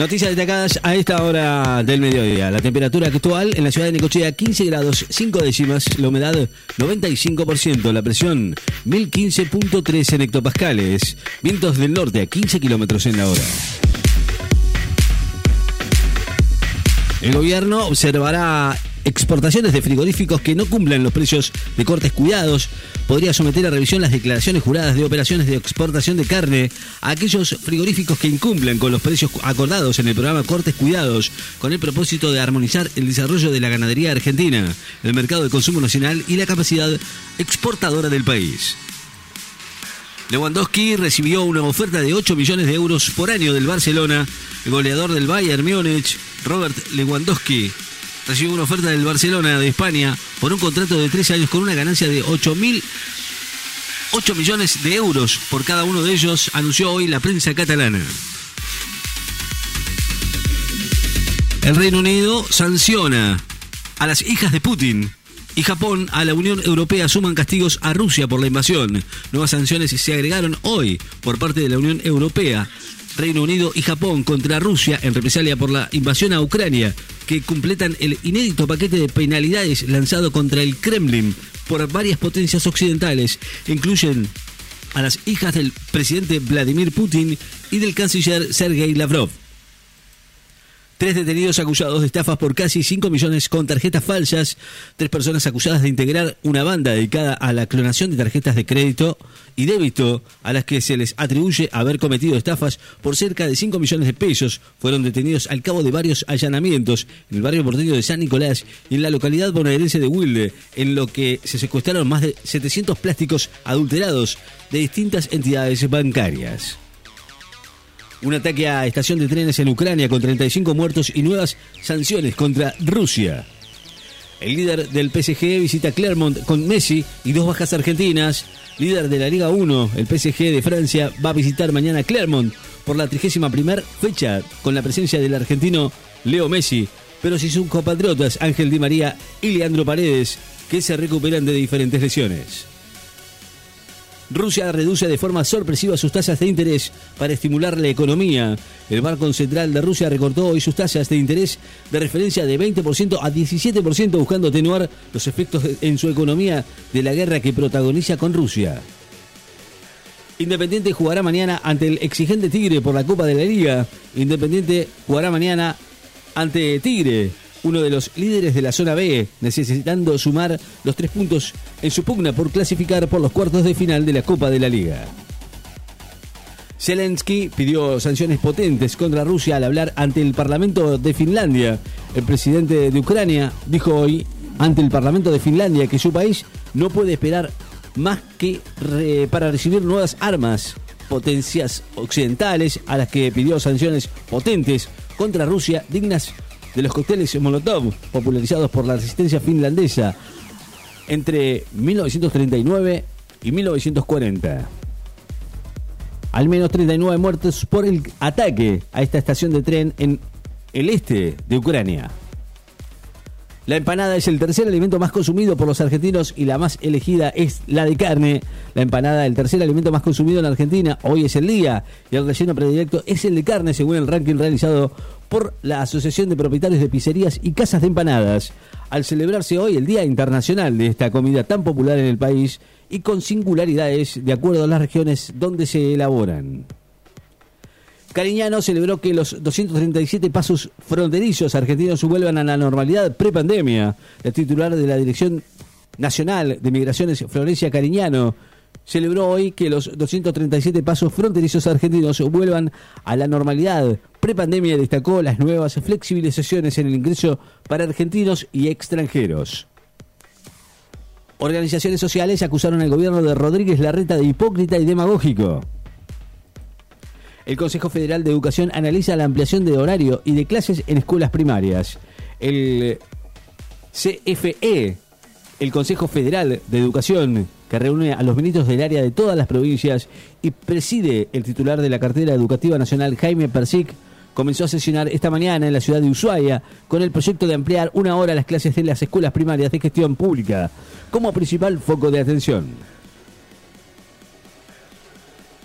Noticias destacadas a esta hora del mediodía. La temperatura actual en la ciudad de Necochea 15 grados 5 décimas, la humedad 95%, la presión 1015.3 en hectopascales, vientos del norte a 15 kilómetros en la hora. El gobierno observará exportaciones de frigoríficos que no cumplan los precios de cortes cuidados. Podría someter a revisión las declaraciones juradas de operaciones de exportación de carne a aquellos frigoríficos que incumplan con los precios acordados en el programa Cortes Cuidados, con el propósito de armonizar el desarrollo de la ganadería argentina, el mercado de consumo nacional y la capacidad exportadora del país. Lewandowski recibió una oferta de 8 millones de euros por año del Barcelona. El goleador del Bayern Múnich, Robert Lewandowski, recibió una oferta del Barcelona de España por un contrato de 13 años con una ganancia de 8 mil 8 millones de euros por cada uno de ellos, anunció hoy la prensa catalana. El Reino Unido sanciona a las hijas de Putin y Japón a la Unión Europea suman castigos a Rusia por la invasión. Nuevas sanciones se agregaron hoy por parte de la Unión Europea, Reino Unido y Japón contra Rusia en represalia por la invasión a Ucrania, que completan el inédito paquete de penalidades lanzado contra el Kremlin por varias potencias occidentales. Incluyen a las hijas del presidente Vladimir Putin y del canciller Sergei Lavrov. Tres detenidos acusados de estafas por casi 5 millones con tarjetas falsas. Tres personas acusadas de integrar una banda dedicada a la clonación de tarjetas de crédito y débito a las que se les atribuye haber cometido estafas por cerca de 5 millones de pesos. Fueron detenidos al cabo de varios allanamientos en el barrio porteño de San Nicolás y en la localidad bonaerense de Wilde, en lo que se secuestraron más de 700 plásticos adulterados de distintas entidades bancarias. Un ataque a estación de trenes en Ucrania con 35 muertos y nuevas sanciones contra Rusia. El líder del PSG visita Clermont con Messi y dos bajas argentinas. Líder de la Liga 1, el PSG de Francia va a visitar mañana Clermont por la 31 fecha con la presencia del argentino Leo Messi, pero si sus compatriotas Ángel Di María y Leandro Paredes, que se recuperan de diferentes lesiones. Rusia reduce de forma sorpresiva sus tasas de interés para estimular la economía. El Banco Central de Rusia recortó hoy sus tasas de interés de referencia de 20% a 17% buscando atenuar los efectos en su economía de la guerra que protagoniza con Rusia. Independiente jugará mañana ante el exigente Tigre por la Copa de la Liga. Independiente jugará mañana ante Tigre uno de los líderes de la zona B, necesitando sumar los tres puntos en su pugna por clasificar por los cuartos de final de la Copa de la Liga. Zelensky pidió sanciones potentes contra Rusia al hablar ante el Parlamento de Finlandia. El presidente de Ucrania dijo hoy ante el Parlamento de Finlandia que su país no puede esperar más que para recibir nuevas armas, potencias occidentales a las que pidió sanciones potentes contra Rusia dignas de los cócteles Molotov, popularizados por la resistencia finlandesa entre 1939 y 1940. Al menos 39 muertos por el ataque a esta estación de tren en el este de Ucrania. La empanada es el tercer alimento más consumido por los argentinos y la más elegida es la de carne. La empanada, el tercer alimento más consumido en Argentina, hoy es el día y el relleno predilecto es el de carne según el ranking realizado por la Asociación de Propietarios de Pizzerías y Casas de Empanadas, al celebrarse hoy el Día Internacional de esta comida tan popular en el país y con singularidades de acuerdo a las regiones donde se elaboran. Cariñano celebró que los 237 pasos fronterizos argentinos vuelvan a la normalidad prepandemia. El titular de la Dirección Nacional de Migraciones, Florencia Cariñano, celebró hoy que los 237 pasos fronterizos argentinos vuelvan a la normalidad. Prepandemia destacó las nuevas flexibilizaciones en el ingreso para argentinos y extranjeros. Organizaciones sociales acusaron al gobierno de Rodríguez Larreta de hipócrita y demagógico. El Consejo Federal de Educación analiza la ampliación de horario y de clases en escuelas primarias. El CFE, el Consejo Federal de Educación, que reúne a los ministros del área de todas las provincias y preside el titular de la cartera educativa nacional, Jaime Persic, comenzó a sesionar esta mañana en la ciudad de Ushuaia con el proyecto de ampliar una hora las clases de las escuelas primarias de gestión pública como principal foco de atención.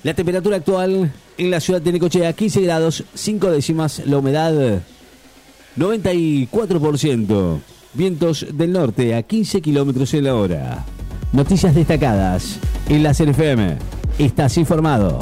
La temperatura actual en la ciudad de Necochea, 15 grados, 5 décimas, la humedad 94%. Vientos del norte a 15 kilómetros en la hora. Noticias destacadas en la CFM. Estás informado.